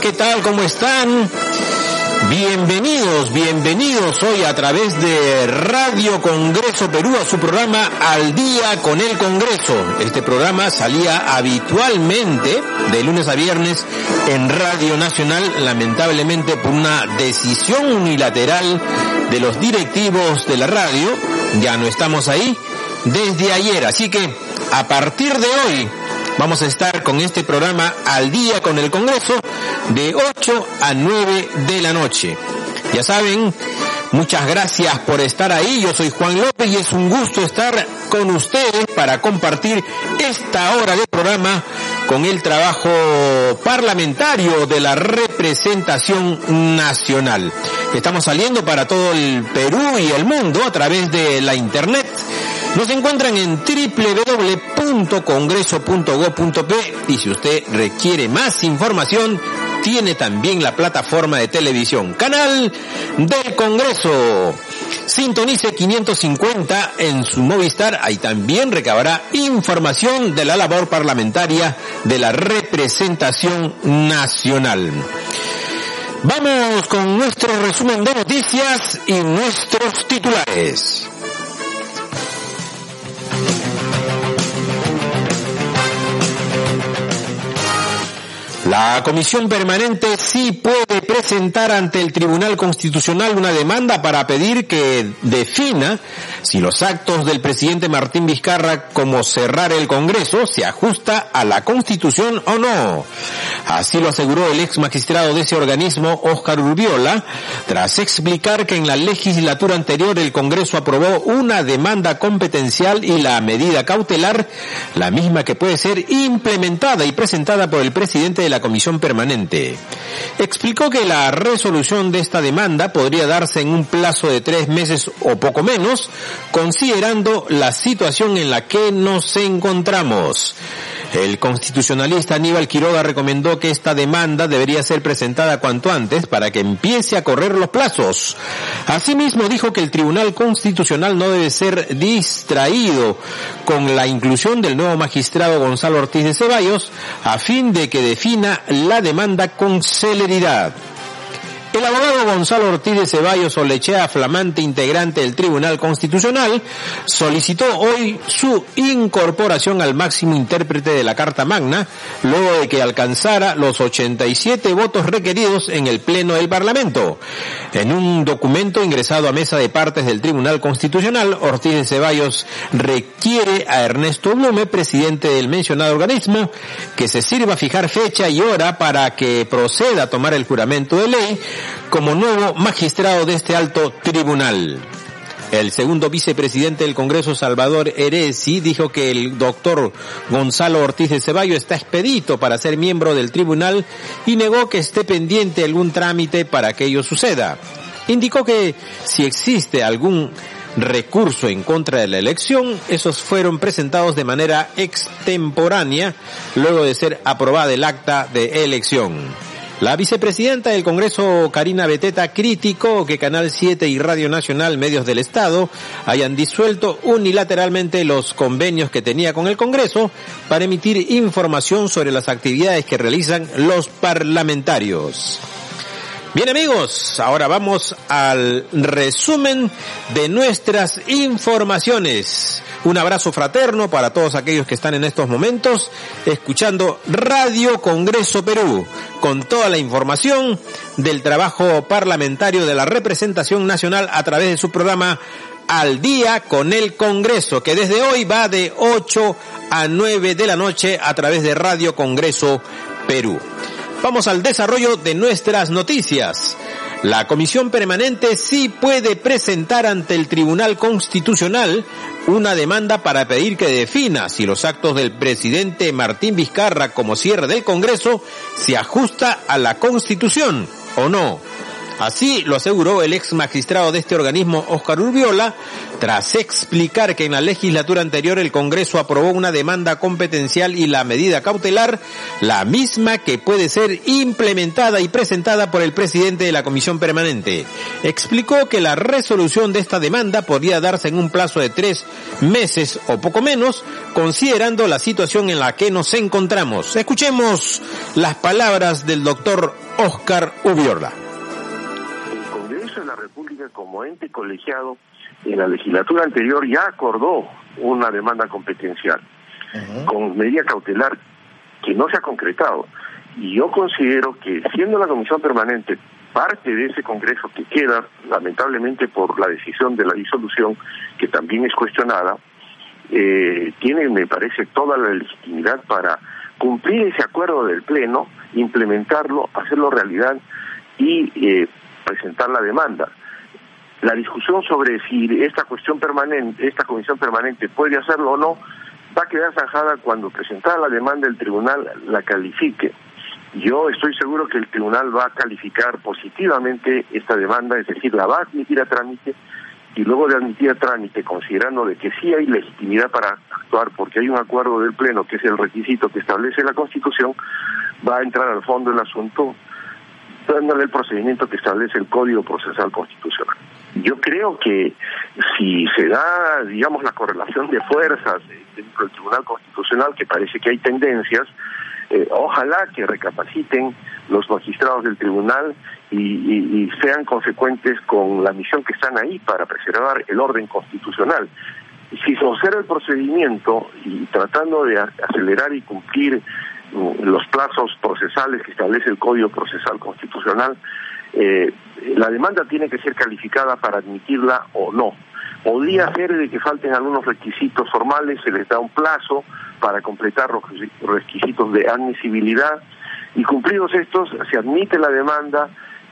¿Qué tal? ¿Cómo están? Bienvenidos, bienvenidos hoy a través de Radio Congreso Perú a su programa Al Día con el Congreso. Este programa salía habitualmente de lunes a viernes en Radio Nacional, lamentablemente por una decisión unilateral de los directivos de la radio. Ya no estamos ahí desde ayer, así que a partir de hoy Vamos a estar con este programa al día con el Congreso de 8 a 9 de la noche. Ya saben, muchas gracias por estar ahí. Yo soy Juan López y es un gusto estar con ustedes para compartir esta hora de programa con el trabajo parlamentario de la representación nacional. Estamos saliendo para todo el Perú y el mundo a través de la internet nos encuentran en www.congreso.go.p y si usted requiere más información, tiene también la plataforma de televisión, canal del Congreso. Sintonice 550 en su Movistar, ahí también recabará información de la labor parlamentaria de la representación nacional. Vamos con nuestro resumen de noticias y nuestros titulares. La Comisión Permanente sí puede presentar ante el Tribunal Constitucional una demanda para pedir que defina si los actos del presidente Martín Vizcarra como cerrar el Congreso se ajusta a la Constitución o no. Así lo aseguró el ex magistrado de ese organismo, Óscar Urbiola, tras explicar que en la legislatura anterior el Congreso aprobó una demanda competencial y la medida cautelar, la misma que puede ser implementada y presentada por el presidente de la Comisión Permanente. Explicó que la resolución de esta demanda podría darse en un plazo de tres meses o poco menos, considerando la situación en la que nos encontramos. El constitucionalista Aníbal Quiroga recomendó que esta demanda debería ser presentada cuanto antes para que empiece a correr los plazos. Asimismo dijo que el Tribunal Constitucional no debe ser distraído con la inclusión del nuevo magistrado Gonzalo Ortiz de Ceballos a fin de que defina la demanda con celeridad. El abogado Gonzalo Ortiz de Ceballos Olechea, flamante integrante del Tribunal Constitucional, solicitó hoy su incorporación al máximo intérprete de la Carta Magna, luego de que alcanzara los 87 votos requeridos en el Pleno del Parlamento. En un documento ingresado a mesa de partes del Tribunal Constitucional, Ortiz de Ceballos requiere a Ernesto Blume, presidente del mencionado organismo, que se sirva a fijar fecha y hora para que proceda a tomar el juramento de ley como nuevo magistrado de este alto tribunal. El segundo vicepresidente del Congreso, Salvador Eresi, dijo que el doctor Gonzalo Ortiz de Ceballo está expedito para ser miembro del tribunal y negó que esté pendiente algún trámite para que ello suceda. Indicó que si existe algún recurso en contra de la elección, esos fueron presentados de manera extemporánea luego de ser aprobada el acta de elección. La vicepresidenta del Congreso, Karina Beteta, criticó que Canal 7 y Radio Nacional, medios del Estado, hayan disuelto unilateralmente los convenios que tenía con el Congreso para emitir información sobre las actividades que realizan los parlamentarios. Bien amigos, ahora vamos al resumen de nuestras informaciones. Un abrazo fraterno para todos aquellos que están en estos momentos escuchando Radio Congreso Perú con toda la información del trabajo parlamentario de la representación nacional a través de su programa Al día con el Congreso que desde hoy va de 8 a 9 de la noche a través de Radio Congreso Perú. Vamos al desarrollo de nuestras noticias. La Comisión Permanente sí puede presentar ante el Tribunal Constitucional una demanda para pedir que defina si los actos del presidente Martín Vizcarra como cierre del Congreso se ajusta a la Constitución o no. Así lo aseguró el ex magistrado de este organismo, Oscar Urbiola, tras explicar que en la legislatura anterior el Congreso aprobó una demanda competencial y la medida cautelar, la misma que puede ser implementada y presentada por el presidente de la Comisión Permanente. Explicó que la resolución de esta demanda podría darse en un plazo de tres meses o poco menos, considerando la situación en la que nos encontramos. Escuchemos las palabras del doctor Oscar Urbiola como ente colegiado en la legislatura anterior ya acordó una demanda competencial con medida cautelar que no se ha concretado. Y yo considero que siendo la comisión permanente parte de ese Congreso que queda, lamentablemente por la decisión de la disolución, que también es cuestionada, eh, tiene, me parece, toda la legitimidad para cumplir ese acuerdo del Pleno, implementarlo, hacerlo realidad y eh, presentar la demanda. La discusión sobre si esta cuestión permanente, esta comisión permanente puede hacerlo o no, va a quedar zanjada cuando presentada la demanda el tribunal la califique. Yo estoy seguro que el tribunal va a calificar positivamente esta demanda, es decir, la va a admitir a trámite y luego de admitir a trámite, considerando de que sí hay legitimidad para actuar porque hay un acuerdo del Pleno, que es el requisito que establece la Constitución, va a entrar al fondo del asunto dándole el procedimiento que establece el Código Procesal Constitucional. Yo creo que si se da, digamos, la correlación de fuerzas dentro del Tribunal Constitucional, que parece que hay tendencias, eh, ojalá que recapaciten los magistrados del tribunal y, sean consecuentes con la misión que están ahí para preservar el orden constitucional. Si se observa el procedimiento y tratando de acelerar y cumplir mm, los plazos procesales que establece el Código Procesal Constitucional, eh, la demanda tiene que ser calificada para admitirla o no. Podría ser de que falten algunos requisitos formales, se les da un plazo para completar los requisitos de admisibilidad y cumplidos estos se admite la demanda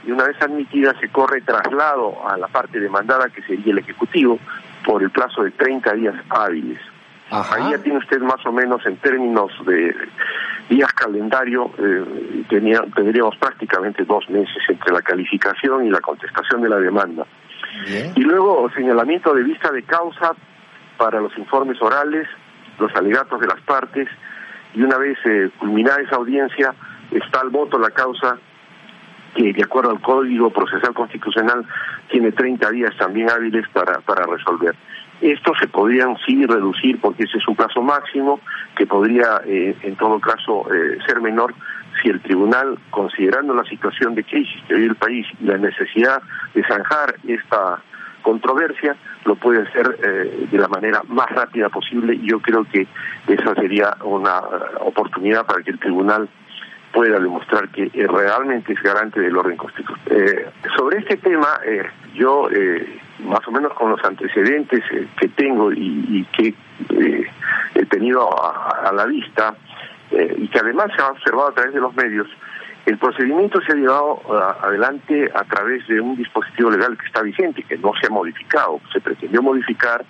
y una vez admitida se corre traslado a la parte demandada que sería el Ejecutivo por el plazo de 30 días hábiles. Ahí ya tiene usted más o menos en términos de días calendario, eh, tenía, tendríamos prácticamente dos meses entre la calificación y la contestación de la demanda. Y luego señalamiento de vista de causa para los informes orales, los alegatos de las partes, y una vez eh, culminada esa audiencia, está al voto la causa que de acuerdo al Código Procesal Constitucional tiene 30 días también hábiles para, para resolver. Estos se podrían sí reducir porque ese es un plazo máximo que podría eh, en todo caso eh, ser menor si el tribunal, considerando la situación de crisis que vive el país y la necesidad de zanjar esta controversia, lo puede hacer eh, de la manera más rápida posible. Y yo creo que esa sería una oportunidad para que el tribunal pueda demostrar que realmente es garante del orden constitucional. sobre este tema, yo más o menos con los antecedentes eh, que tengo y, que eh, he tenido a, la vista eh, y que además se ha observado a través de los medios, el procedimiento se ha llevado adelante a través de un dispositivo legal que está vigente, que no se ha modificado, se pretendió modificar,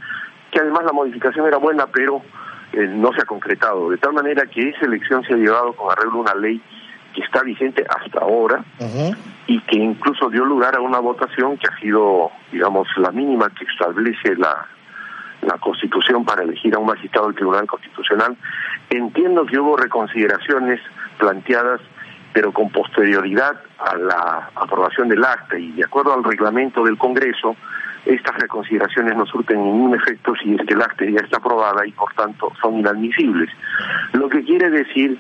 que además la modificación era buena, pero no se ha concretado, de tal manera que esa elección se ha llevado con arreglo a una ley que está vigente hasta ahora y que incluso dio lugar a una votación que ha sido, digamos, la mínima que establece la, la Constitución para elegir a un magistrado del Tribunal Constitucional. Entiendo que hubo reconsideraciones planteadas, pero con posterioridad a la aprobación del acta y de acuerdo al reglamento del Congreso, estas reconsideraciones no surten ningún efecto si es que el acta ya está aprobada y por tanto son inadmisibles. Lo que quiere decir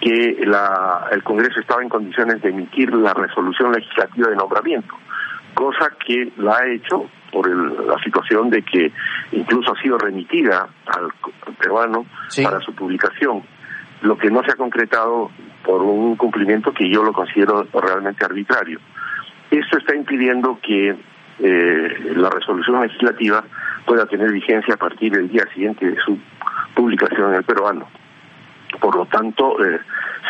que la, el Congreso estaba en condiciones de emitir la resolución legislativa de nombramiento, cosa que la ha hecho por la situación de que incluso ha sido remitida al, peruano para su publicación, lo que no se ha concretado por un cumplimiento que yo lo considero realmente arbitrario. Esto está impidiendo que eh, la resolución legislativa pueda tener vigencia a partir del día siguiente de su publicación en el peruano. Por lo tanto, eh,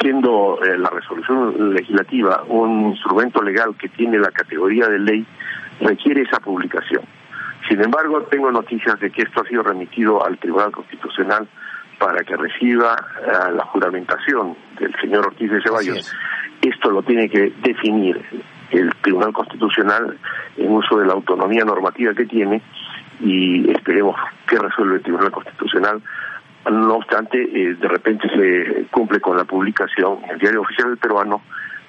siendo eh, la resolución legislativa un instrumento legal que tiene la categoría de ley, requiere esa publicación. Sin embargo, tengo noticias de que esto ha sido remitido al Tribunal Constitucional para que reciba la juramentación del señor Ortiz de Ceballos. Esto lo tiene que definir el Tribunal Constitucional en uso de la autonomía normativa que tiene y esperemos que resuelva el Tribunal Constitucional. No obstante, eh, de repente se cumple con la publicación en el Diario Oficial del Peruano,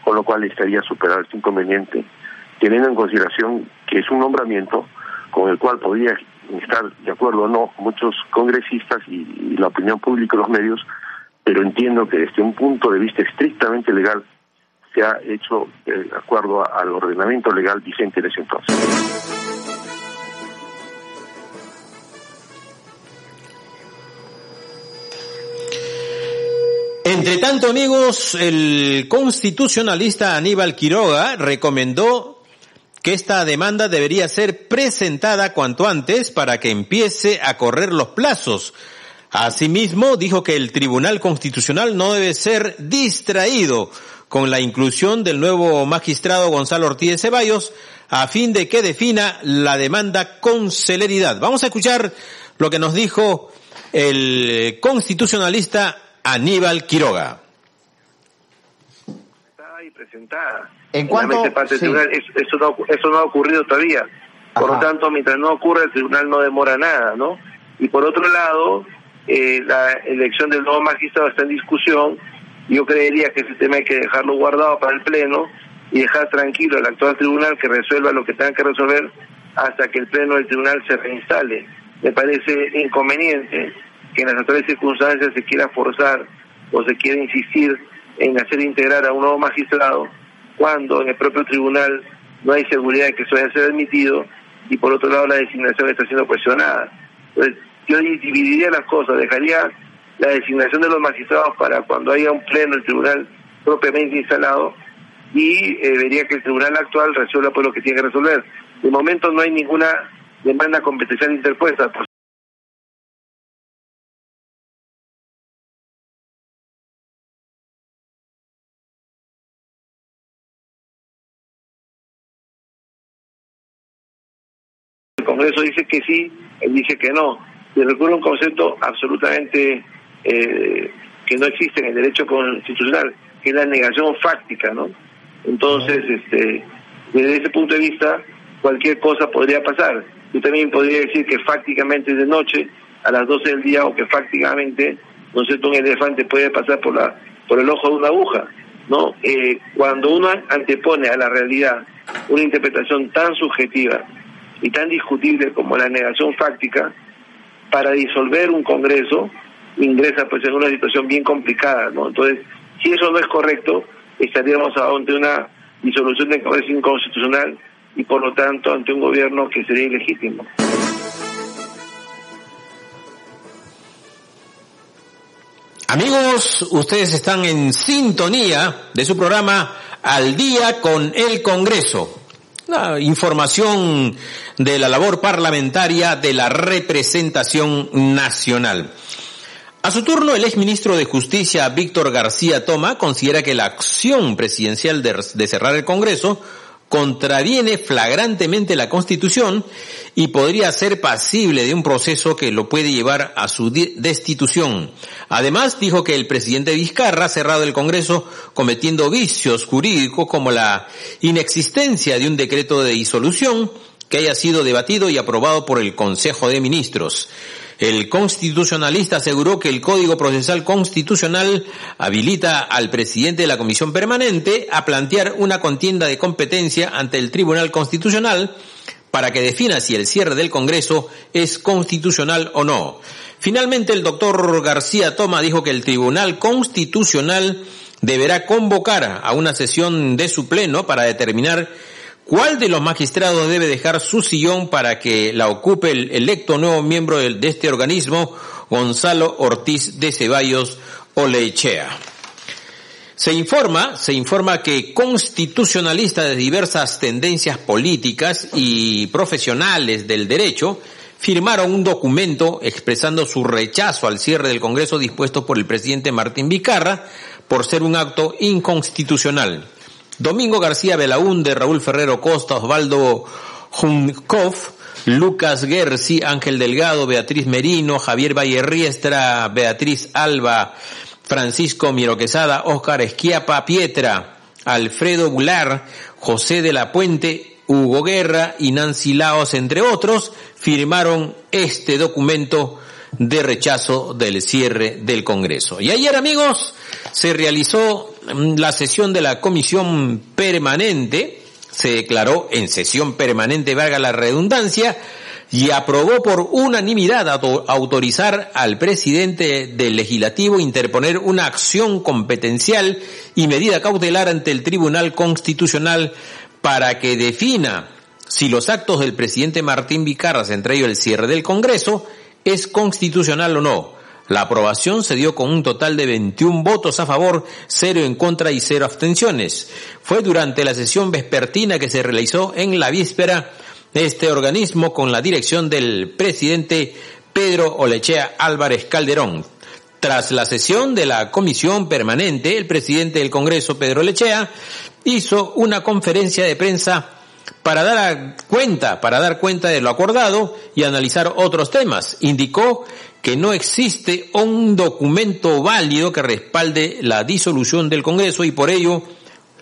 con lo cual estaría superar este inconveniente, teniendo en consideración que es un nombramiento con el cual podría estar de acuerdo o no muchos congresistas y, la opinión pública y los medios, pero entiendo que desde un punto de vista estrictamente legal se ha hecho eh, de acuerdo al ordenamiento legal vigente en ese entonces. Entre tanto, amigos, el constitucionalista Aníbal Quiroga recomendó que esta demanda debería ser presentada cuanto antes para que empiece a correr los plazos. Asimismo, dijo que el Tribunal Constitucional no debe ser distraído con la inclusión del nuevo magistrado Gonzalo Ortiz Ceballos a fin de que defina la demanda con celeridad. Vamos a escuchar lo que nos dijo el constitucionalista Aníbal Quiroga. Está ahí presentada en cuanto eso, no, eso no ha ocurrido todavía. Por lo tanto, mientras no ocurra, el tribunal no demora nada, ¿no? Y por otro lado, eh, la elección del nuevo magistrado está en discusión. Yo creería que ese tema hay que dejarlo guardado para el Pleno y dejar tranquilo al actual tribunal que resuelva lo que tenga que resolver hasta que el Pleno del tribunal se reinstale. Me parece inconveniente que en las actuales circunstancias se quiera forzar o se quiera insistir en hacer integrar a un nuevo magistrado cuando en el propio tribunal no hay seguridad de que eso vaya a ser admitido y por otro lado la designación está siendo cuestionada. Entonces, yo dividiría las cosas, dejaría la designación de los magistrados para cuando haya un pleno el tribunal propiamente instalado y eh, vería que el tribunal actual resuelva por lo que tiene que resolver. De momento no hay ninguna demanda competencial interpuesta. Congreso dice que sí, él dice que no. Y recurre a un concepto absolutamente eh, que no existe en el derecho constitucional, que es la negación fáctica, ¿no? Entonces, este, desde ese punto de vista, cualquier cosa podría pasar. Yo también podría decir que fácticamente es de noche, a las 12 del día, o que fácticamente, no sé, un elefante puede pasar por la por el ojo de una aguja, ¿no? Eh, cuando uno antepone a la realidad una interpretación tan subjetiva y tan discutible como la negación fáctica, para disolver un Congreso ingresa pues en una situación bien complicada, ¿no? Entonces, si eso no es correcto, estaríamos ante una disolución del Congreso inconstitucional y por lo tanto ante un gobierno que sería ilegítimo. Amigos, ustedes están en sintonía de su programa Al día con el Congreso información de la labor parlamentaria de la representación nacional. A su turno, el exministro de Justicia, Víctor García Toma, considera que la acción presidencial de cerrar el Congreso contraviene flagrantemente la Constitución y podría ser pasible de un proceso que lo puede llevar a su destitución. Además, dijo que el presidente Vizcarra ha cerrado el Congreso cometiendo vicios jurídicos como la inexistencia de un decreto de disolución que haya sido debatido y aprobado por el Consejo de Ministros. El constitucionalista aseguró que el Código Procesal Constitucional habilita al presidente de la Comisión Permanente a plantear una contienda de competencia ante el Tribunal Constitucional para que defina si el cierre del Congreso es constitucional o no. Finalmente, el doctor García Toma dijo que el Tribunal Constitucional deberá convocar a una sesión de su pleno para determinar ¿Cuál de los magistrados debe dejar su sillón para que la ocupe el electo nuevo miembro de este organismo, Gonzalo Ortiz de Ceballos Olechea? Se informa, se informa que constitucionalistas de diversas tendencias políticas y profesionales del derecho firmaron un documento expresando su rechazo al cierre del Congreso dispuesto por el presidente Martín Vicarra por ser un acto inconstitucional. Domingo García Belaúnde, Raúl Ferrero Costa, Osvaldo Junkov, Lucas Gersi, Ángel Delgado, Beatriz Merino, Javier Valle Riestra, Beatriz Alba, Francisco Miro Quesada, Óscar Esquiapa Pietra, Alfredo Bular, José de la Puente, Hugo Guerra y Nancy Laos, entre otros, firmaron este documento de rechazo del cierre del Congreso. Y ayer, amigos, se realizó la sesión de la Comisión Permanente, se declaró en sesión permanente, valga la redundancia, y aprobó por unanimidad autorizar al presidente del legislativo interponer una acción competencial y medida cautelar ante el Tribunal Constitucional para que defina si los actos del presidente Martín Vicarras, entre ellos el cierre del Congreso, es constitucional o no. La aprobación se dio con un total de 21 votos a favor, cero en contra y cero abstenciones. Fue durante la sesión vespertina que se realizó en la víspera este organismo con la dirección del presidente Pedro Olechea Álvarez Calderón. Tras la sesión de la comisión permanente, el presidente del Congreso, Pedro Olechea, hizo una conferencia de prensa para dar cuenta, para dar cuenta de lo acordado y analizar otros temas. Indicó que no existe un documento válido que respalde la disolución del Congreso y por ello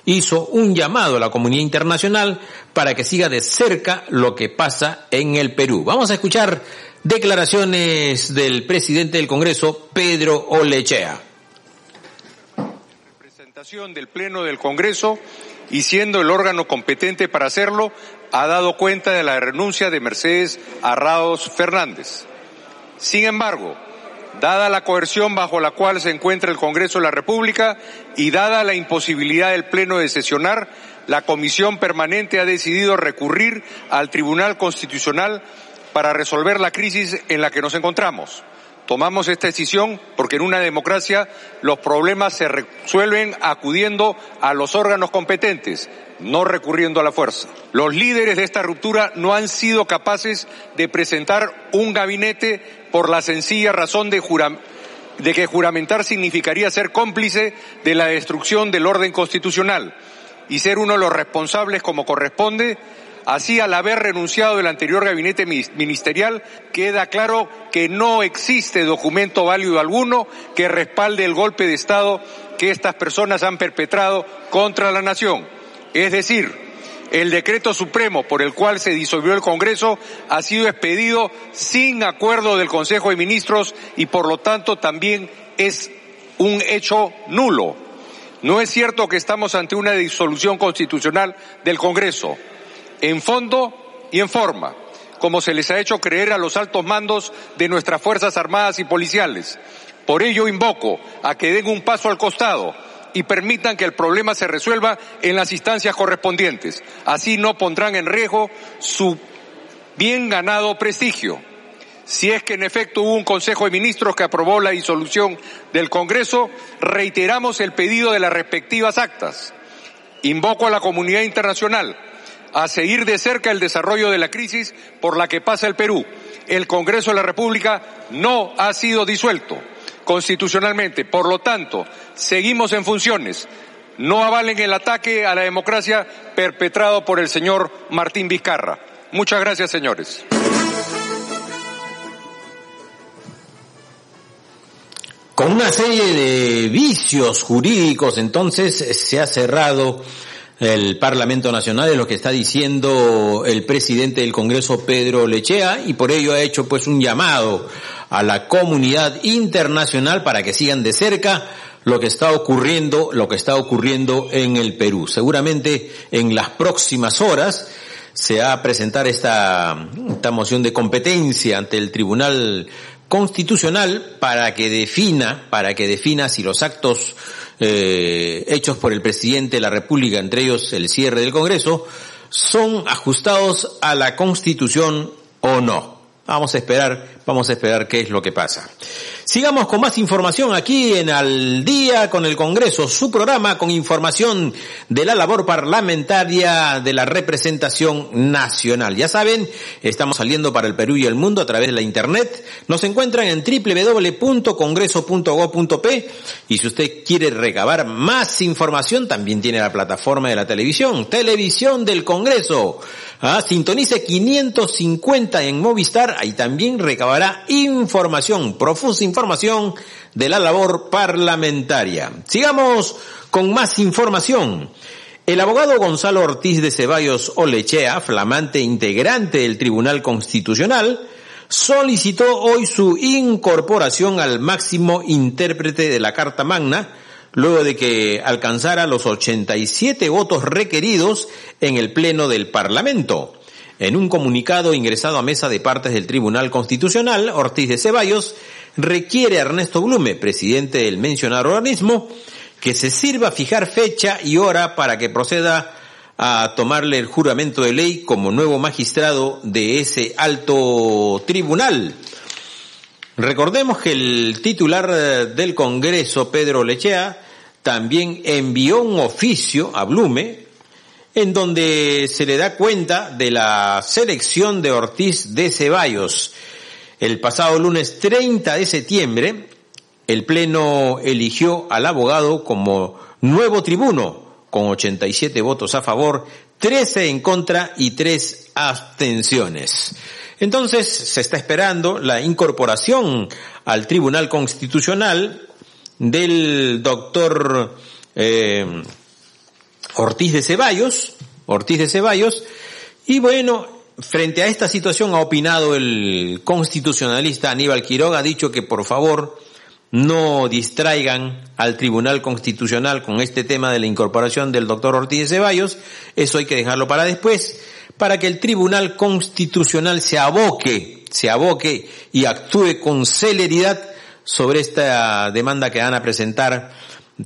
hizo un llamado a la comunidad internacional para que siga de cerca lo que pasa en el Perú. Vamos a escuchar declaraciones del presidente del Congreso, Pedro Olechea. Representación del Pleno del Congreso y siendo el órgano competente para hacerlo, ha dado cuenta de la renuncia de Mercedes Arraos Fernández. Sin embargo, dada la coerción bajo la cual se encuentra el Congreso de la República y dada la imposibilidad del Pleno de sesionar, la Comisión Permanente ha decidido recurrir al Tribunal Constitucional para resolver la crisis en la que nos encontramos. Tomamos esta decisión porque en una democracia los problemas se resuelven acudiendo a los órganos competentes, no recurriendo a la fuerza. Los líderes de esta ruptura no han sido capaces de presentar un gabinete por la sencilla razón de, que juramentar significaría ser cómplice de la destrucción del orden constitucional y ser uno de los responsables como corresponde Así, al haber renunciado el anterior gabinete ministerial, queda claro que no existe documento válido alguno que respalde el golpe de Estado que estas personas han perpetrado contra la nación. Es decir, el decreto supremo por el cual se disolvió el Congreso ha sido expedido sin acuerdo del Consejo de Ministros y por lo tanto también es un hecho nulo. No es cierto que estamos ante una disolución constitucional del Congreso en fondo y en forma, como se les ha hecho creer a los altos mandos de nuestras Fuerzas Armadas y Policiales. Por ello invoco a que den un paso al costado y permitan que el problema se resuelva en las instancias correspondientes. Así no pondrán en riesgo su bien ganado prestigio. Si es que en efecto hubo un Consejo de Ministros que aprobó la disolución del Congreso, reiteramos el pedido de las respectivas actas. Invoco a la comunidad internacional a seguir de cerca el desarrollo de la crisis por la que pasa el Perú. El Congreso de la República no ha sido disuelto constitucionalmente. Por lo tanto, seguimos en funciones. No avalen el ataque a la democracia perpetrado por el señor Martín Vizcarra. Muchas gracias, señores. Con una serie de vicios jurídicos, entonces se ha cerrado el Parlamento Nacional, es lo que está diciendo el presidente del Congreso, Pedro Lechea, y por ello ha hecho pues un llamado a la comunidad internacional para que sigan de cerca lo que está ocurriendo, lo que está ocurriendo en el Perú. Seguramente en las próximas horas se va a presentar esta, esta moción de competencia ante el Tribunal Constitucional para que defina, para que defina si los actos eh, hechos por el presidente de la República, entre ellos el cierre del Congreso, son ajustados a la Constitución o no. Vamos a esperar, vamos a esperar qué es lo que pasa. Sigamos con más información aquí en Al Día con el Congreso, su programa con información de la labor parlamentaria de la representación nacional. Ya saben, estamos saliendo para el Perú y el mundo a través de la internet. Nos encuentran en www.congreso.go.p y si usted quiere recabar más información, también tiene la plataforma de la televisión, Televisión del Congreso. Ah, sintonice 550 en Movistar, ahí también recabará información, profusa información de la labor parlamentaria. Sigamos con más información. El abogado Gonzalo Ortiz de Ceballos Olechea, flamante integrante del Tribunal Constitucional, solicitó hoy su incorporación al máximo intérprete de la Carta Magna, luego de que alcanzara los 87 votos requeridos en el Pleno del Parlamento. En un comunicado ingresado a mesa de partes del Tribunal Constitucional, Ortiz de Ceballos requiere a Ernesto Blume, presidente del mencionado organismo, que se sirva fijar fecha y hora para que proceda a tomarle el juramento de ley como nuevo magistrado de ese alto tribunal. Recordemos que el titular del Congreso, Pedro Lechea, también envió un oficio a Blume en donde se le da cuenta de la selección de Ortiz de Ceballos. El pasado lunes 30 de septiembre, el Pleno eligió al abogado como nuevo tribuno, con 87 votos a favor, 13 en contra y 3 abstenciones. Entonces se está esperando la incorporación al Tribunal Constitucional del doctor eh, Ortiz de Ceballos, Ortiz de Ceballos, y bueno, frente a esta situación ha opinado el constitucionalista Aníbal Quiroga, ha dicho que por favor no distraigan al Tribunal Constitucional con este tema de la incorporación del doctor Ortiz de Ceballos, eso hay que dejarlo para después, para que el Tribunal Constitucional se aboque, se aboque y actúe con celeridad sobre esta demanda que van a presentar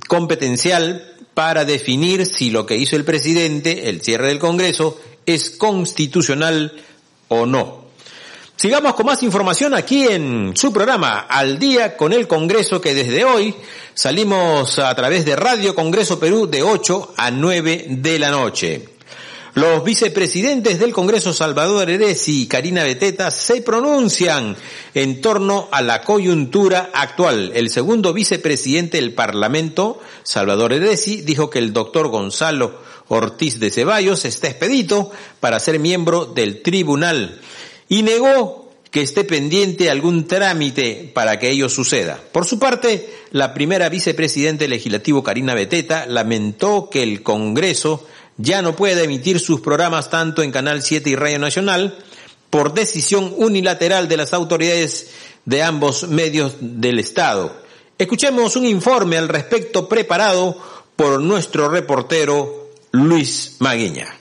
competencial para definir si lo que hizo el presidente, el cierre del Congreso, es constitucional o no. Sigamos con más información aquí en su programa Al día con el Congreso que desde hoy salimos a través de Radio Congreso Perú de 8 a 9 de la noche. Los vicepresidentes del Congreso Salvador Eresi y Karina Beteta se pronuncian en torno a la coyuntura actual. El segundo vicepresidente del Parlamento, Salvador Eresi, dijo que el doctor Gonzalo Ortiz de Ceballos está expedito para ser miembro del tribunal y negó que esté pendiente algún trámite para que ello suceda. Por su parte, la primera vicepresidente legislativo Karina Beteta lamentó que el Congreso ya no puede emitir sus programas tanto en Canal 7 y Radio Nacional por decisión unilateral de las autoridades de ambos medios del Estado. Escuchemos un informe al respecto preparado por nuestro reportero Luis Maguiña.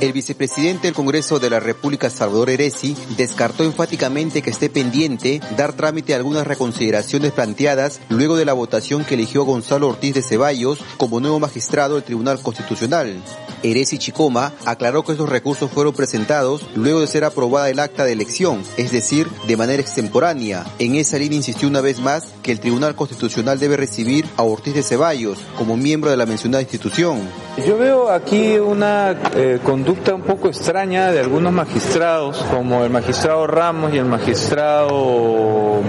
El vicepresidente del Congreso de la República, Salvador Eresi, descartó enfáticamente que esté pendiente dar trámite a algunas reconsideraciones planteadas luego de la votación que eligió Gonzalo Ortiz de Ceballos como nuevo magistrado del Tribunal Constitucional. Eresi Chicoma aclaró que esos recursos fueron presentados luego de ser aprobada el acta de elección, es decir, de manera extemporánea. En esa línea insistió una vez más que el Tribunal Constitucional debe recibir a Ortiz de Ceballos como miembro de la mencionada institución. Yo veo aquí una eh, conducta un poco extraña de algunos magistrados, como el magistrado Ramos y el magistrado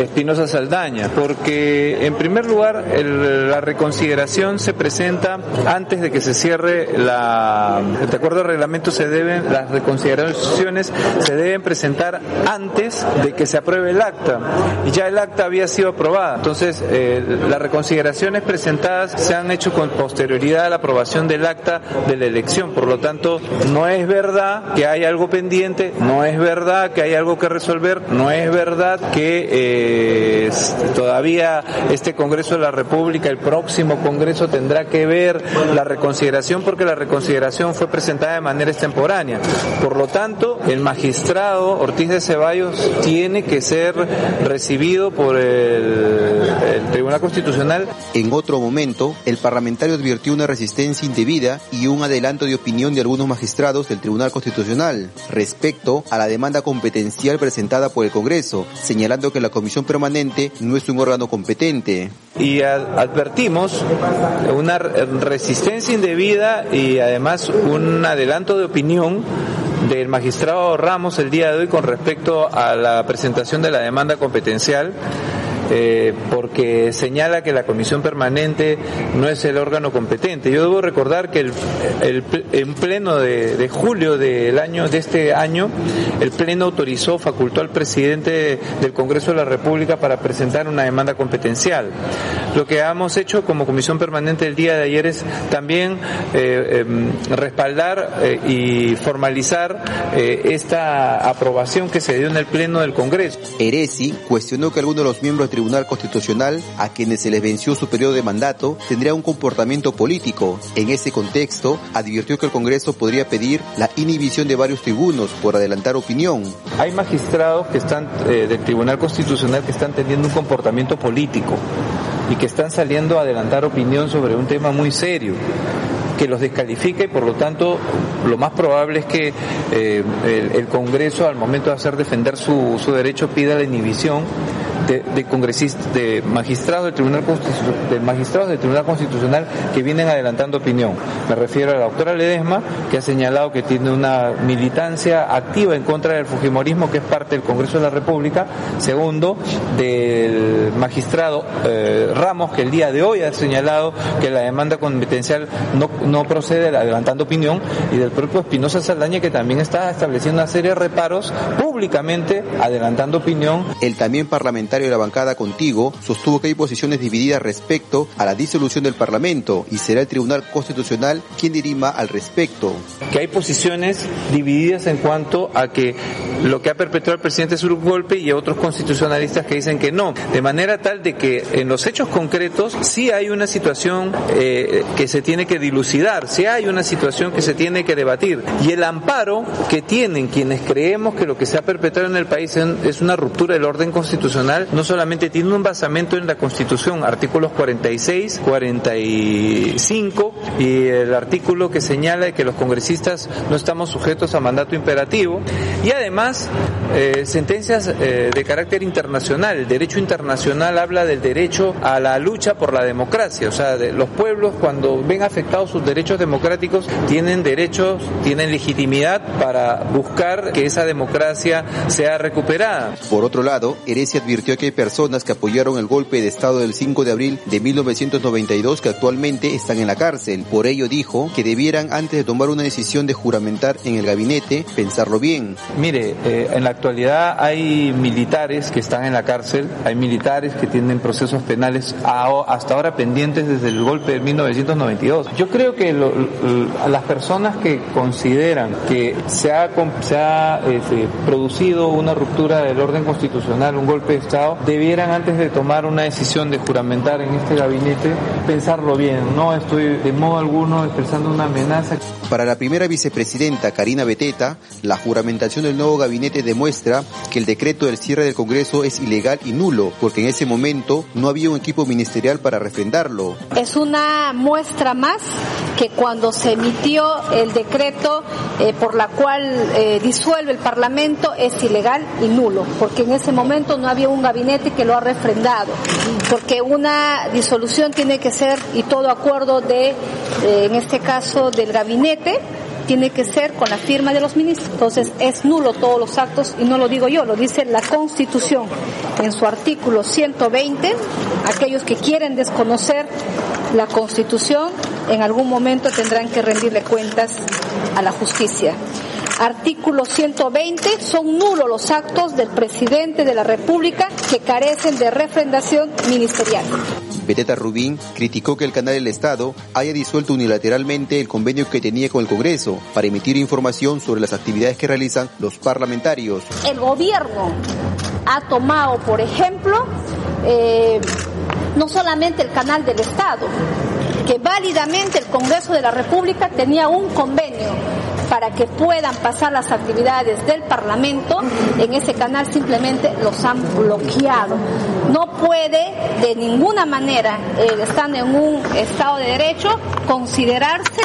Espinosa Saldaña, porque en primer lugar la reconsideración se presenta antes de que se cierre la, de acuerdo al reglamento se deben, las reconsideraciones se deben presentar antes de que se apruebe el acta, y ya el acta había sido aprobada, entonces eh, las reconsideraciones presentadas se han hecho con posterioridad a la aprobación del acta de la elección, por lo tanto no es verdad que hay algo pendiente, no es verdad que hay algo que resolver, no es verdad que eh, todavía este Congreso de la República, el próximo Congreso tendrá que ver la reconsideración porque la reconsideración fue presentada de manera extemporánea. Por lo tanto, el magistrado Ortiz de Ceballos tiene que ser recibido por el, el Tribunal Constitucional. En otro momento, el parlamentario advirtió una resistencia indebida y un adelanto de opinión de algunos magistrados del Tribunal Constitucional respecto a la demanda competencial presentada por el Congreso, señalando que la Comisión Permanente no es un órgano competente. Y advertimos una resistencia indebida y además un adelanto de opinión del magistrado Ramos el día de hoy con respecto a la presentación de la demanda competencial eh, porque señala que la comisión permanente no es el órgano competente. Yo debo recordar que el, en pleno de, julio del año de este año, el pleno autorizó, facultó al presidente del Congreso de la República para presentar una demanda competencial. Lo que hemos hecho como comisión permanente el día de ayer es también eh, eh, respaldar eh, y formalizar esta aprobación que se dio en el pleno del Congreso. Eresi cuestionó que algunos de los miembros Tribunal Constitucional, a quienes se les venció su periodo de mandato, tendría un comportamiento político. En ese contexto, advirtió que el Congreso podría pedir la inhibición de varios tribunos por adelantar opinión. Hay magistrados que están eh, del Tribunal Constitucional que están teniendo un comportamiento político y que están saliendo a adelantar opinión sobre un tema muy serio que los descalifica y por lo tanto lo más probable es que eh, el, el, Congreso al momento de hacer defender su, su derecho pida la inhibición de, congresistas, de magistrados del Tribunal Constitucional, de magistrados del Tribunal Constitucional que vienen adelantando opinión. Me refiero a la doctora Ledesma, que ha señalado que tiene una militancia activa en contra del Fujimorismo, que es parte del Congreso de la República. Segundo, del magistrado eh, Ramos, que el día de hoy ha señalado que la demanda competencial no, no procede adelantando opinión, y del propio Espinosa Saldaña, que también está estableciendo una serie de reparos públicamente adelantando opinión. El también parlamentario de la bancada Contigo sostuvo que hay posiciones divididas respecto a la disolución del Parlamento y será el Tribunal Constitucional quien dirima al respecto. Que hay posiciones divididas en cuanto a que lo que ha perpetrado el presidente es un golpe y otros constitucionalistas que dicen que no. De manera tal de que en los hechos concretos sí hay una situación eh, que se tiene que dilucidar, sí hay una situación que se tiene que debatir. Y el amparo que tienen quienes creemos que lo que se ha perpetrado en el país es una ruptura del orden constitucional no solamente tiene un basamento en la Constitución, artículos 46, 45 y el artículo que señala que los congresistas no estamos sujetos a mandato imperativo y además eh, sentencias eh, de carácter internacional. El derecho internacional habla del derecho a la lucha por la democracia, o sea, de los pueblos cuando ven afectados sus derechos democráticos tienen derechos, tienen legitimidad para buscar que esa democracia sea recuperada. Por otro lado, Heresia advirtió que hay personas que apoyaron el golpe de Estado del 5 de abril de 1992 que actualmente están en la cárcel. Por ello dijo que debieran antes de tomar una decisión de juramentar en el gabinete, pensarlo bien. Mire, eh, en la actualidad hay militares que están en la cárcel, hay militares que tienen procesos penales hasta ahora pendientes desde el golpe de 1992. Yo creo que lo, las personas que consideran que se ha, se ha este, producido una ruptura del orden constitucional, un golpe de Estado, debieran antes de tomar una decisión de juramentar en este gabinete pensarlo bien. No estoy de modo alguno expresando una amenaza. Para la primera vicepresidenta Karina Beteta, la juramentación del nuevo gabinete demuestra que el decreto del cierre del Congreso es ilegal y nulo, porque en ese momento no había un equipo ministerial para refrendarlo. Es una muestra más que cuando se emitió el decreto eh, por la cual eh, disuelve el Parlamento es ilegal y nulo, porque en ese momento no había un gabinete que lo ha refrendado, porque una disolución tiene que ser y todo acuerdo de, eh, en este caso, del gabinete tiene que ser con la firma de los ministros. Entonces es nulo todos los actos y no lo digo yo, lo dice la Constitución en su artículo 120. Aquellos que quieren desconocer la Constitución en algún momento tendrán que rendirle cuentas a la justicia. Artículo 120. Son nulos los actos del presidente de la República que carecen de refrendación ministerial. Beteta Rubín criticó que el canal del Estado haya disuelto unilateralmente el convenio que tenía con el Congreso para emitir información sobre las actividades que realizan los parlamentarios. El gobierno ha tomado, por ejemplo, eh, no solamente el canal del Estado, que válidamente el Congreso de la República tenía un convenio para que puedan pasar las actividades del Parlamento, en ese canal simplemente los han bloqueado. No puede de ninguna manera, eh, estando en un Estado de Derecho, considerarse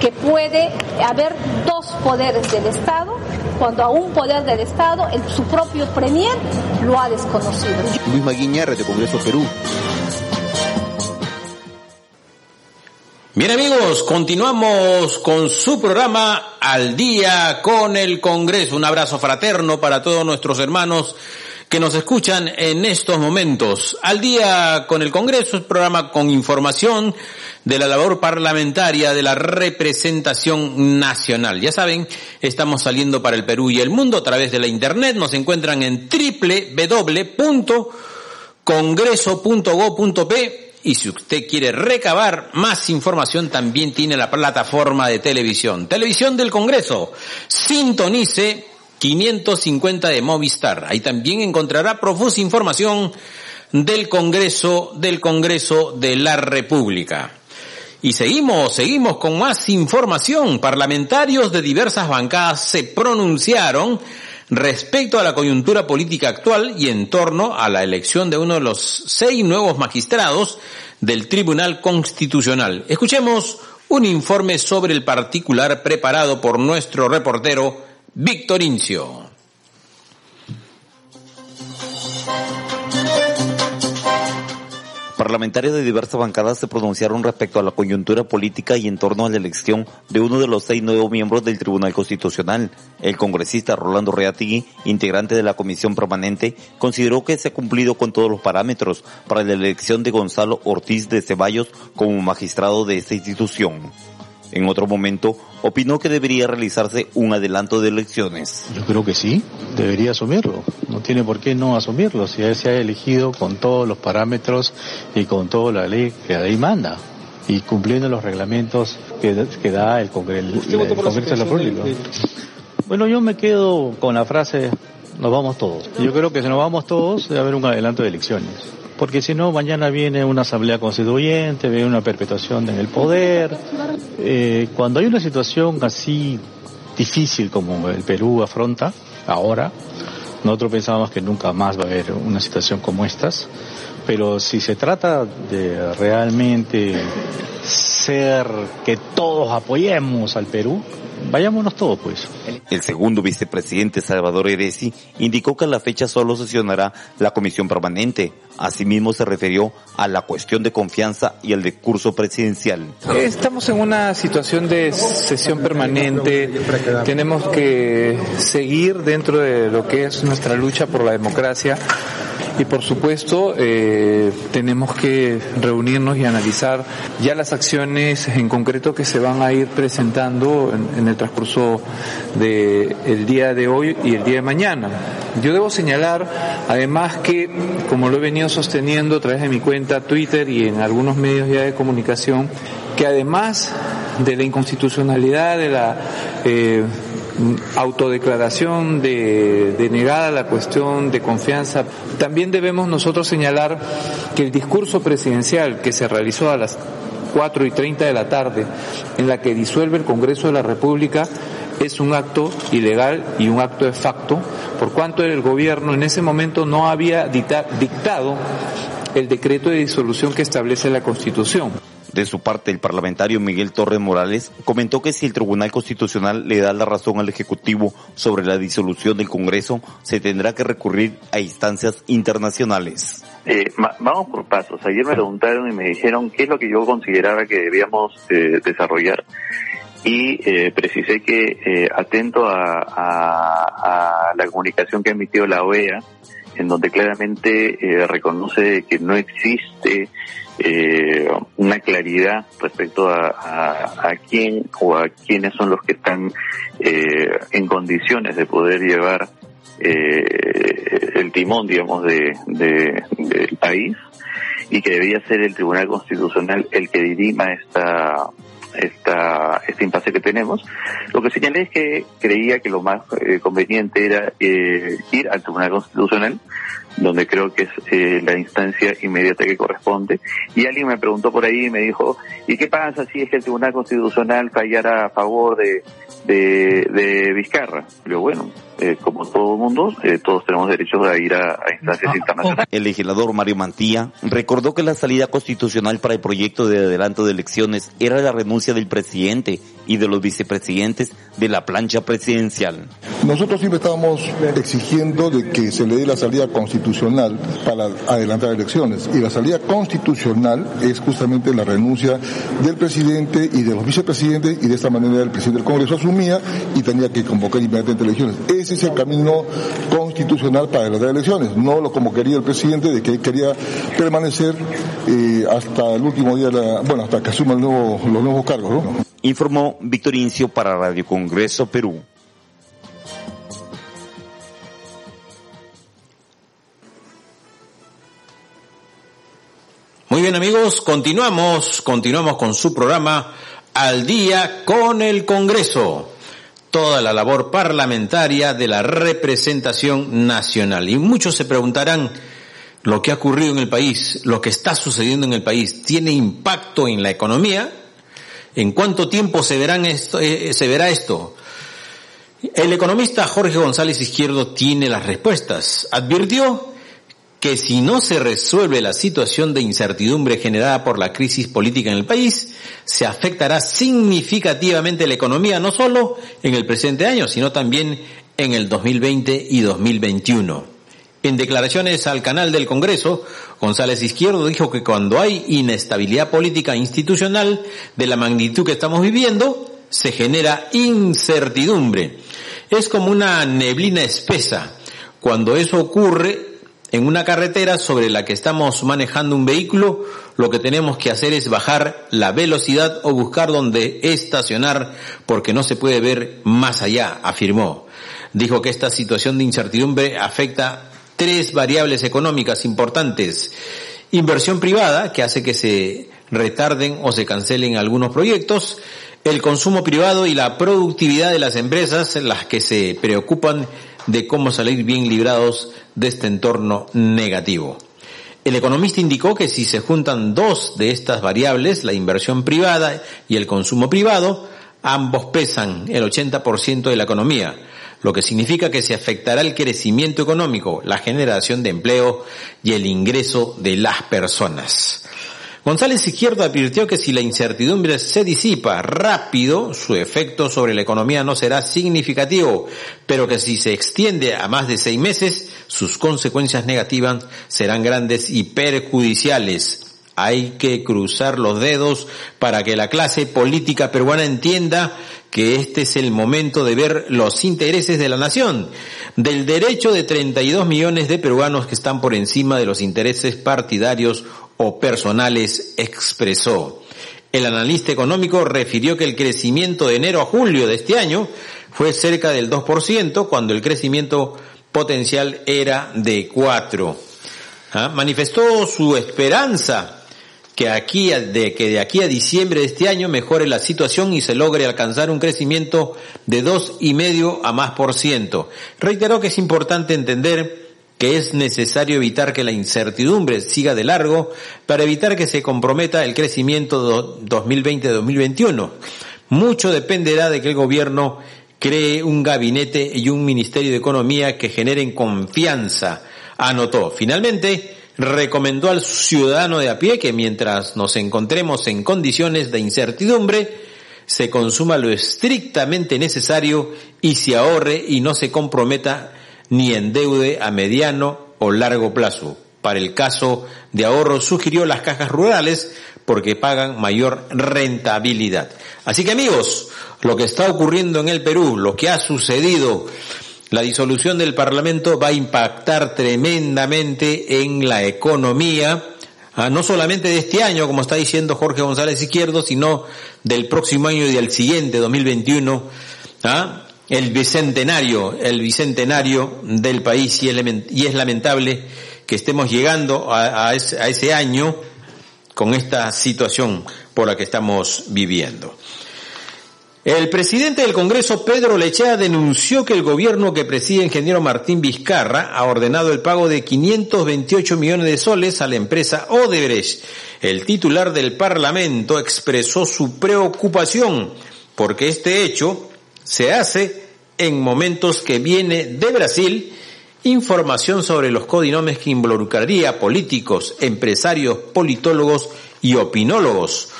que puede haber dos poderes del Estado cuando a un poder del Estado el, su propio premier lo ha desconocido. Luis Maguiña, Radio Congreso Perú. Bien amigos, continuamos con su programa Al día con el Congreso. Un abrazo fraterno para todos nuestros hermanos que nos escuchan en estos momentos. Al día con el Congreso, el programa con información de la labor parlamentaria de la representación nacional. Ya saben, estamos saliendo para el Perú y el mundo a través de la internet. Nos encuentran en www.congreso.go.p y si usted quiere recabar más información también tiene la plataforma de televisión. Televisión del Congreso. Sintonice 550 de Movistar. Ahí también encontrará profusa información del Congreso, del Congreso de la República. Y seguimos, seguimos con más información. Parlamentarios de diversas bancadas se pronunciaron respecto a la coyuntura política actual y en torno a la elección de uno de los seis nuevos magistrados del Tribunal Constitucional. Escuchemos un informe sobre el particular preparado por nuestro reportero Víctor Incio. Parlamentarios de diversas bancadas se pronunciaron respecto a la coyuntura política y en torno a la elección de uno de los seis nuevos miembros del Tribunal Constitucional. El congresista Rolando Reatigui, integrante de la comisión permanente, consideró que se ha cumplido con todos los parámetros para la elección de Gonzalo Ortiz de Ceballos como magistrado de esta institución. En otro momento, opinó que debería realizarse un adelanto de elecciones. Yo creo que sí, debería asumirlo. No tiene por qué no asumirlo si él se ha elegido con todos los parámetros y con toda la ley que ahí manda y cumpliendo los reglamentos que, da el, Congreso, de la República. Bueno, yo me quedo con la frase, nos vamos todos. Yo creo que si nos vamos todos debe haber un adelanto de elecciones porque si no, mañana viene una asamblea constituyente, viene una perpetuación en el poder. Eh, cuando hay una situación así difícil como el Perú afronta ahora, nosotros pensábamos que nunca más va a haber una situación como estas, pero si se trata de realmente ser que todos apoyemos al Perú, vayámonos todos pues. El segundo vicepresidente Salvador Eresi indicó que a la fecha solo sesionará la comisión permanente. Asimismo se refirió a la cuestión de confianza y el discurso presidencial. Estamos en una situación de sesión permanente. Tenemos que seguir dentro de lo que es nuestra lucha por la democracia y por supuesto eh, tenemos que reunirnos y analizar ya las acciones en concreto que se van a ir presentando en, el transcurso del el día de hoy y el día de mañana. Yo debo señalar además que, como lo he venido sosteniendo a través de mi cuenta Twitter y en algunos medios ya de comunicación, que además de la inconstitucionalidad de la eh, autodeclaración de, de negada la cuestión de confianza. También debemos nosotros señalar que el discurso presidencial que se realizó a las 4 y 30 de la tarde, en la que disuelve el Congreso de la República, es un acto ilegal y un acto de facto, por cuanto el gobierno en ese momento no había dictado el decreto de disolución que establece la Constitución. De su parte, el parlamentario Miguel Torres Morales comentó que si el Tribunal Constitucional le da la razón al Ejecutivo sobre la disolución del Congreso, se tendrá que recurrir a instancias internacionales. Eh, vamos por pasos. Ayer me preguntaron y me dijeron qué es lo que yo consideraba que debíamos eh, desarrollar y eh, precisé que eh, atento a, a, la comunicación que ha emitido la OEA, en donde claramente eh, reconoce que no existe eh, una claridad respecto a, quién o a quiénes son los que están eh, en condiciones de poder llevar eh, el timón, digamos, de, de, del país y que debía ser el Tribunal Constitucional el que dirima esta esta, este impasse que tenemos. Lo que señalé es que creía que lo más eh, conveniente era eh, ir al Tribunal Constitucional donde creo que es eh, la instancia inmediata que corresponde. Y alguien me preguntó por ahí y me dijo, ¿y qué pasa si es que el Tribunal Constitucional fallara a favor de, de, de Vizcarra? Yo, bueno, eh, como todo el mundo, eh, todos tenemos derecho a ir a, instancias internacionales. El legislador Mario Mantilla recordó que la salida constitucional para el proyecto de adelanto de elecciones era la renuncia del presidente y de los vicepresidentes de la plancha presidencial. Nosotros siempre estábamos exigiendo de que se le dé la salida constitucional para adelantar elecciones. Y la salida constitucional es justamente la renuncia del presidente y de los vicepresidentes y de esta manera el presidente del Congreso asumía y tenía que convocar inmediatamente elecciones. Ese es el camino constitucional para adelantar elecciones, no lo como quería el presidente de que quería permanecer eh, hasta el último día, bueno, hasta que asuma los nuevos cargos. ¿no? Informó Víctor Incio para Radio Congreso Perú. Muy bien amigos, continuamos, continuamos con su programa Al día con el Congreso. Toda la labor parlamentaria de la representación nacional. Y muchos se preguntarán, lo que ha ocurrido en el país, lo que está sucediendo en el país, ¿tiene impacto en la economía? ¿En cuánto tiempo se, verán esto, eh, se verá esto? El economista Jorge González Izquierdo tiene las respuestas. Advirtió que si no se resuelve la situación de incertidumbre generada por la crisis política en el país, se afectará significativamente la economía no solo en el presente año, sino también en el 2020 y 2021. En declaraciones al canal del Congreso, González Izquierdo dijo que cuando hay inestabilidad política institucional de la magnitud que estamos viviendo, se genera incertidumbre. Es como una neblina espesa. Cuando eso ocurre, en una carretera sobre la que estamos manejando un vehículo, lo que tenemos que hacer es bajar la velocidad o buscar donde estacionar porque no se puede ver más allá, afirmó. Dijo que esta situación de incertidumbre afecta tres variables económicas importantes. Inversión privada, que hace que se retarden o se cancelen algunos proyectos, el consumo privado y la productividad de las empresas, las que se preocupan de cómo salir bien librados de este entorno negativo. El economista indicó que si se juntan dos de estas variables, la inversión privada y el consumo privado, ambos pesan el 80% de la economía, lo que significa que se afectará el crecimiento económico, la generación de empleo y el ingreso de las personas. González Izquierdo advirtió que si la incertidumbre se disipa rápido, su efecto sobre la economía no será significativo, pero que si se extiende a más de seis meses, sus consecuencias negativas serán grandes y perjudiciales. Hay que cruzar los dedos para que la clase política peruana entienda que este es el momento de ver los intereses de la nación, del derecho de 32 millones de peruanos que están por encima de los intereses partidarios o personales, expresó. El analista económico refirió que el crecimiento de enero a julio de este año fue cerca del 2%, cuando el crecimiento potencial era de 4%. ¿Ah? Manifestó su esperanza que aquí, de que de aquí a diciembre de este año mejore la situación y se logre alcanzar un crecimiento de dos y medio a más por ciento. Reiteró que es importante entender que es necesario evitar que la incertidumbre siga de largo para evitar que se comprometa el crecimiento 2020-2021. Mucho dependerá de que el gobierno cree un gabinete y un ministerio de economía que generen confianza, anotó. Finalmente, recomendó al ciudadano de a pie que mientras nos encontremos en condiciones de incertidumbre, se consuma lo estrictamente necesario y se ahorre y no se comprometa ni endeude a mediano o largo plazo. Para el caso de ahorro sugirió las cajas rurales porque pagan mayor rentabilidad. Así que amigos, lo que está ocurriendo en el Perú, lo que ha sucedido, la disolución del Parlamento va a impactar tremendamente en la economía, ah, no solamente de este año, como está diciendo Jorge González Izquierdo, sino del próximo año y del siguiente, 2021 el bicentenario, el bicentenario del país y, es lamentable que estemos llegando a, ese, año con esta situación por la que estamos viviendo. El presidente del Congreso, Pedro Lechea, denunció que el gobierno que preside ingeniero Martín Vizcarra ha ordenado el pago de 528 millones de soles a la empresa Odebrecht. El titular del Parlamento expresó su preocupación porque este hecho se hace en momentos que viene de Brasil información sobre los codinomes que involucraría políticos, empresarios, politólogos y opinólogos.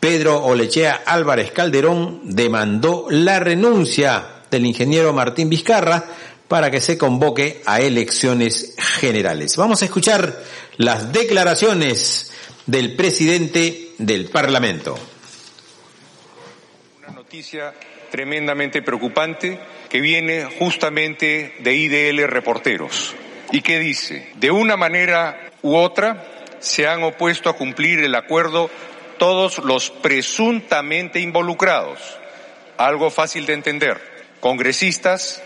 Pedro Olechea Álvarez Calderón demandó la renuncia del ingeniero Martín Vizcarra para que se convoque a elecciones generales. Vamos a escuchar las declaraciones del presidente del Parlamento. Noticia tremendamente preocupante que viene justamente de IDL Reporteros y que dice, de una manera u otra, se han opuesto a cumplir el acuerdo todos los presuntamente involucrados. Algo fácil de entender. Congresistas,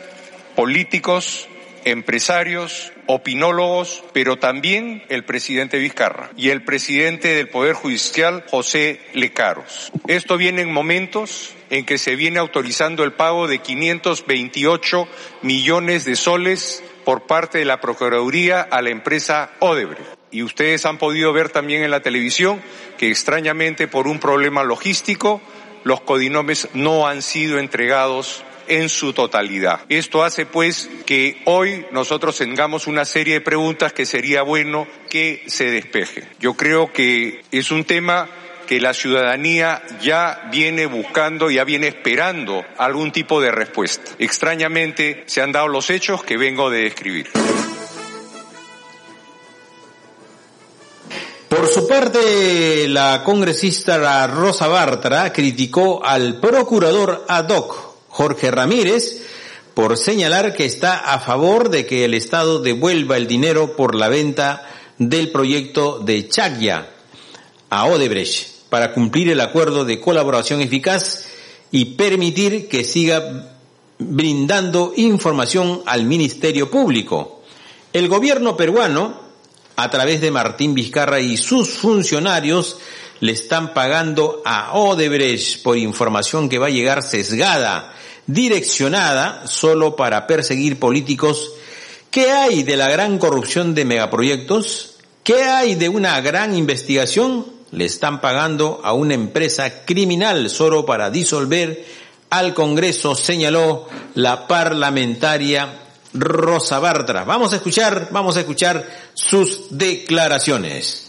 políticos, empresarios, opinólogos, pero también el presidente Vizcarra y el presidente del Poder Judicial, José Lecaros. Esto viene en momentos en que se viene autorizando el pago de 528 millones de soles por parte de la Procuraduría a la empresa Odebrecht. Y ustedes han podido ver también en la televisión que extrañamente por un problema logístico los codinomes no han sido entregados en su totalidad. Esto hace pues que hoy nosotros tengamos una serie de preguntas que sería bueno que se despeje. Yo creo que es un tema que la ciudadanía ya viene buscando, ya viene esperando algún tipo de respuesta. Extrañamente se han dado los hechos que vengo de describir. Por su parte, la congresista Rosa Bartra criticó al procurador ad hoc, Jorge Ramírez, por señalar que está a favor de que el Estado devuelva el dinero por la venta del proyecto de Chagya a Odebrecht para cumplir el acuerdo de colaboración eficaz y permitir que siga brindando información al Ministerio Público. El gobierno peruano, a través de Martín Vizcarra y sus funcionarios, le están pagando a Odebrecht por información que va a llegar sesgada, direccionada solo para perseguir políticos. ¿Qué hay de la gran corrupción de megaproyectos? ¿Qué hay de una gran investigación? Le están pagando a una empresa criminal solo para disolver al Congreso, señaló la parlamentaria Rosa Bartra. Vamos a escuchar, vamos a escuchar sus declaraciones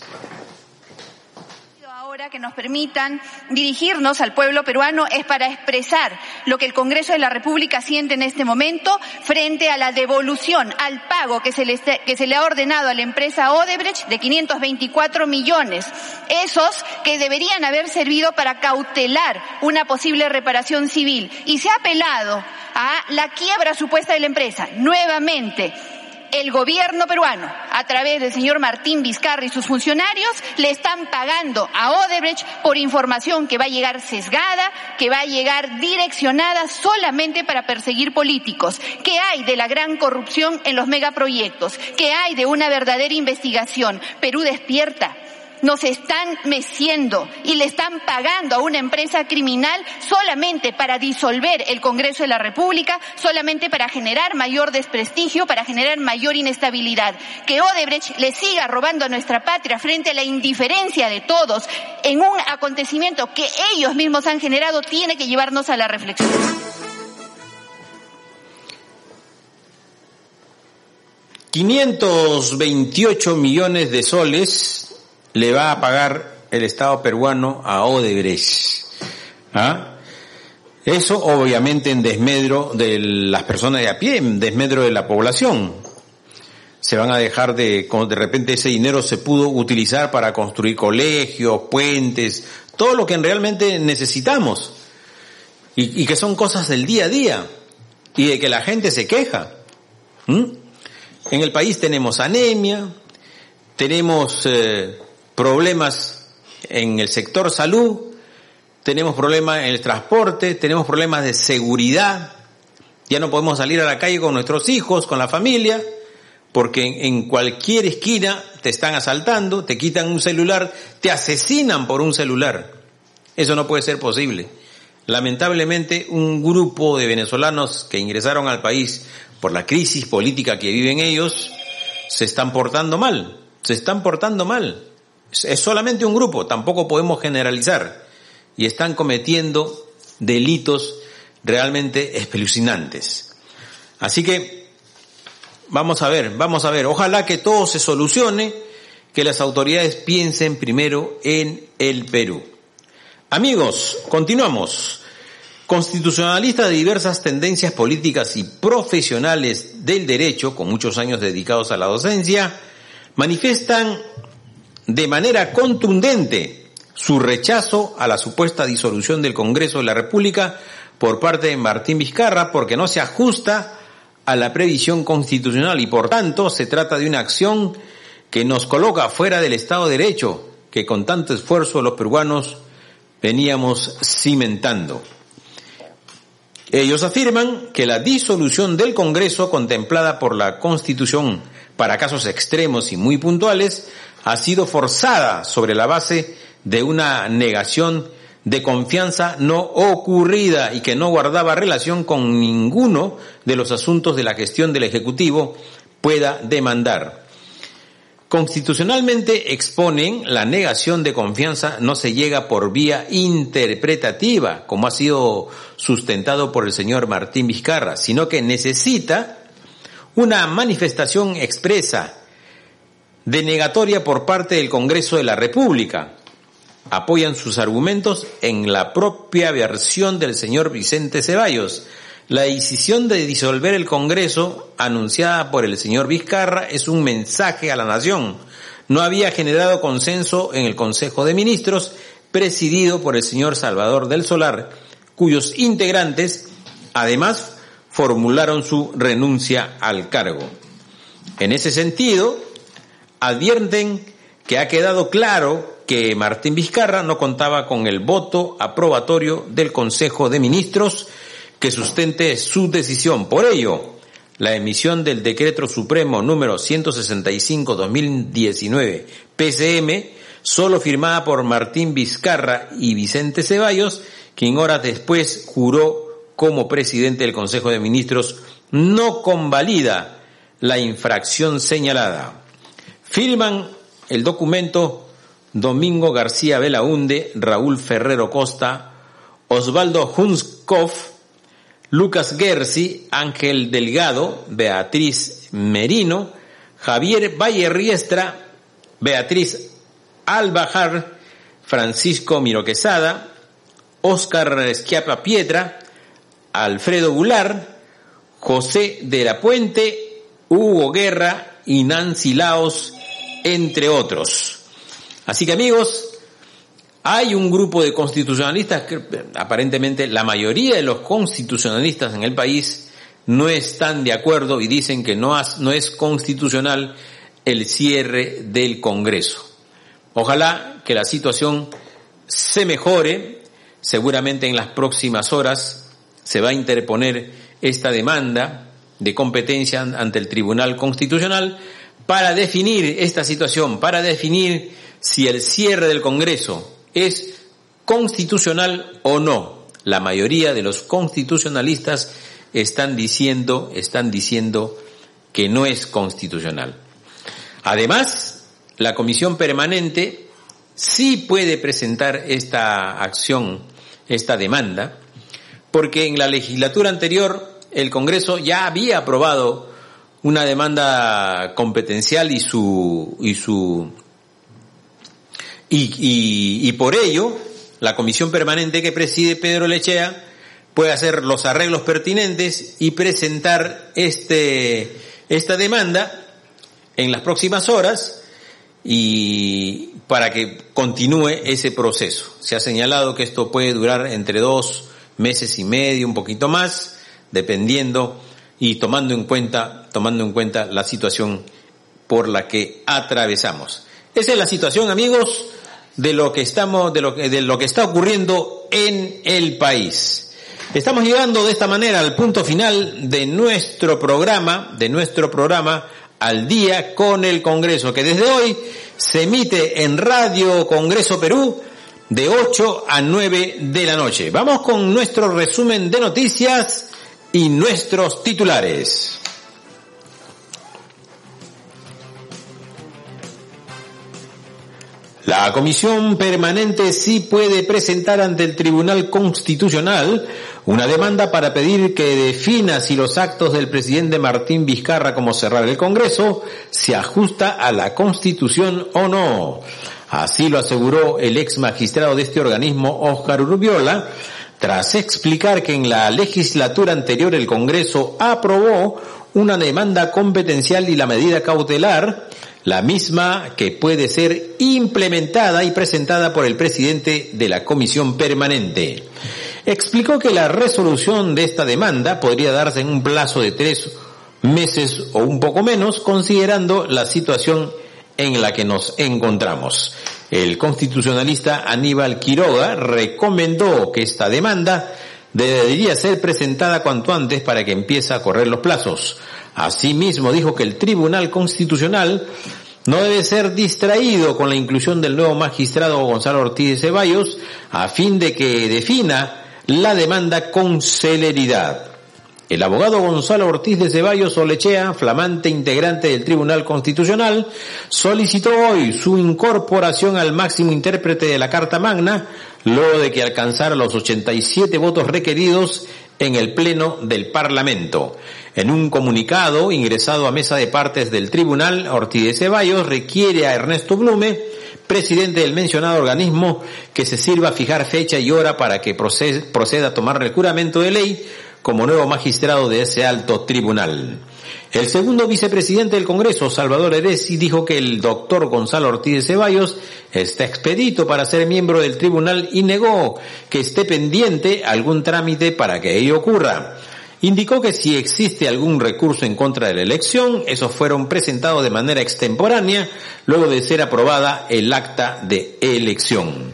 que nos permitan dirigirnos al pueblo peruano es para expresar lo que el Congreso de la República siente en este momento frente a la devolución, al pago que se le, ha ordenado a la empresa Odebrecht de 524 millones. Esos que deberían haber servido para cautelar una posible reparación civil. Y se ha apelado a la quiebra supuesta de la empresa. Nuevamente, el gobierno peruano, a través del señor Martín Vizcarra y sus funcionarios, le están pagando a Odebrecht por información que va a llegar sesgada, que va a llegar direccionada solamente para perseguir políticos. ¿Qué hay de la gran corrupción en los megaproyectos? ¿Qué hay de una verdadera investigación? Perú despierta nos están meciendo y le están pagando a una empresa criminal solamente para disolver el Congreso de la República, solamente para generar mayor desprestigio, para generar mayor inestabilidad. Que Odebrecht le siga robando a nuestra patria frente a la indiferencia de todos en un acontecimiento que ellos mismos han generado tiene que llevarnos a la reflexión. 528 millones de soles le va a pagar el Estado peruano a Odebrecht. ¿Ah? Eso obviamente en desmedro de las personas de a pie, en desmedro de la población. Se van a dejar de, de repente ese dinero se pudo utilizar para construir colegios, puentes, todo lo que realmente necesitamos. Y, que son cosas del día a día. Y de que la gente se queja. En el país tenemos anemia, tenemos eh, problemas en el sector salud, tenemos problemas en el transporte, tenemos problemas de seguridad, ya no podemos salir a la calle con nuestros hijos, con la familia, porque en cualquier esquina te están asaltando, te quitan un celular, te asesinan por un celular. Eso no puede ser posible. Lamentablemente, un grupo de venezolanos que ingresaron al país por la crisis política que viven ellos, se están portando mal, se están portando mal. Es solamente un grupo, tampoco podemos generalizar. Y están cometiendo delitos realmente espeluznantes. Así que vamos a ver, vamos a ver. Ojalá que todo se solucione, que las autoridades piensen primero en el Perú. Amigos, continuamos. Constitucionalistas de diversas tendencias políticas y profesionales del derecho, con muchos años dedicados a la docencia, manifiestan de manera contundente su rechazo a la supuesta disolución del Congreso de la República por parte de Martín Vizcarra porque no se ajusta a la previsión constitucional y por tanto se trata de una acción que nos coloca fuera del Estado de Derecho que con tanto esfuerzo los peruanos veníamos cimentando. Ellos afirman que la disolución del Congreso contemplada por la Constitución para casos extremos y muy puntuales ha sido forzada sobre la base de una negación de confianza no ocurrida y que no guardaba relación con ninguno de los asuntos de la gestión del Ejecutivo pueda demandar. Constitucionalmente exponen la negación de confianza no se llega por vía interpretativa, como ha sido sustentado por el señor Martín Vizcarra, sino que necesita una manifestación expresa, denegatoria por parte del Congreso de la República. Apoyan sus argumentos en la propia versión del señor Vicente Ceballos, la decisión de disolver el Congreso, anunciada por el señor Vizcarra, es un mensaje a la nación. No había generado consenso en el Consejo de Ministros, presidido por el señor Salvador del Solar, cuyos integrantes, además, formularon su renuncia al cargo. En ese sentido, advierten que ha quedado claro que Martín Vizcarra no contaba con el voto aprobatorio del Consejo de Ministros, que sustente su decisión. Por ello, la emisión del Decreto Supremo número 165-2019 PCM, solo firmada por Martín Vizcarra y Vicente Ceballos, quien horas después juró como presidente del Consejo de Ministros, no convalida la infracción señalada. Firman el documento Domingo García Belaunde, Raúl Ferrero Costa, Osvaldo Hunskoff, Lucas Gersi, Ángel Delgado, Beatriz Merino, Javier Valle Riestra, Beatriz Albajar, Francisco Miro Quesada, Óscar Esquiapa Piedra, Alfredo Gular, José de la Puente, Hugo Guerra y Nancy Laos, entre otros. Así que amigos, hay un grupo de constitucionalistas que aparentemente la mayoría de los constitucionalistas en el país no están de acuerdo y dicen que no, es constitucional el cierre del Congreso. Ojalá que la situación se mejore. Seguramente en las próximas horas se va a interponer esta demanda de competencia ante el Tribunal Constitucional para definir esta situación, para definir si el cierre del Congreso es constitucional o no. La mayoría de los constitucionalistas están diciendo, están diciendo que no es constitucional. Además, la comisión permanente sí puede presentar esta acción, esta demanda, porque en la legislatura anterior el Congreso ya había aprobado una demanda competencial y su, y su y, por ello, la comisión permanente que preside Pedro Lechea puede hacer los arreglos pertinentes y presentar este, esta demanda en las próximas horas y para que continúe ese proceso. Se ha señalado que esto puede durar entre dos meses y medio, un poquito más, dependiendo y tomando en cuenta, tomando en cuenta la situación por la que atravesamos. Esa es la situación, amigos de lo que estamos, de lo que, de lo que está ocurriendo en el país. Estamos llegando de esta manera al punto final de nuestro programa, de nuestro programa al día con el Congreso, que desde hoy se emite en Radio Congreso Perú de 8 a 9 de la noche. Vamos con nuestro resumen de noticias y nuestros titulares. La comisión permanente sí puede presentar ante el Tribunal Constitucional una demanda para pedir que defina si los actos del presidente Martín Vizcarra como cerrar el Congreso se ajusta a la Constitución o no. Así lo aseguró el ex magistrado de este organismo, Oscar Urbiola, tras explicar que en la legislatura anterior el Congreso aprobó una demanda competencial y la medida cautelar, la misma que puede ser implementada y presentada por el presidente de la comisión permanente. Explicó que la resolución de esta demanda podría darse en un plazo de tres meses o un poco menos, considerando la situación en la que nos encontramos. El constitucionalista Aníbal Quiroga recomendó que esta demanda debería ser presentada cuanto antes para que empiece a correr los plazos. Asimismo dijo que el Tribunal Constitucional no debe ser distraído con la inclusión del nuevo magistrado Gonzalo Ortiz de Ceballos a fin de que defina la demanda con celeridad. El abogado Gonzalo Ortiz de Ceballos Olechea, flamante integrante del Tribunal Constitucional, solicitó hoy su incorporación al máximo intérprete de la Carta Magna, luego de que alcanzara los 87 votos requeridos en el Pleno del Parlamento. En un comunicado ingresado a mesa de partes del Tribunal, Ortiz de Ceballos requiere a Ernesto Blume, presidente del mencionado organismo, que se sirva a fijar fecha y hora para que proceda a tomar el juramento de ley como nuevo magistrado de ese alto tribunal. El segundo vicepresidente del Congreso, Salvador Eresi, dijo que el doctor Gonzalo Ortiz de Ceballos está expedito para ser miembro del tribunal y negó que esté pendiente algún trámite para que ello ocurra. Indicó que si existe algún recurso en contra de la elección, esos fueron presentados de manera extemporánea luego de ser aprobada el acta de elección.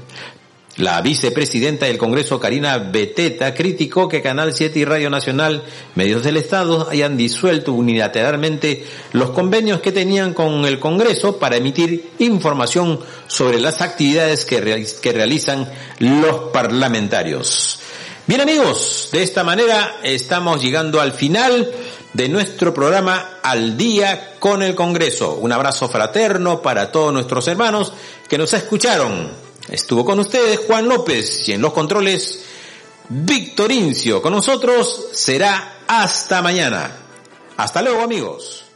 La vicepresidenta del Congreso, Karina Beteta, criticó que Canal 7 y Radio Nacional, medios del Estado, hayan disuelto unilateralmente los convenios que tenían con el Congreso para emitir información sobre las actividades que, realizan los parlamentarios. Bien amigos, de esta manera estamos llegando al final de nuestro programa Al día con el Congreso. Un abrazo fraterno para todos nuestros hermanos que nos escucharon Estuvo con ustedes Juan López y en los controles Víctor Incio. Con nosotros será hasta mañana. Hasta luego amigos.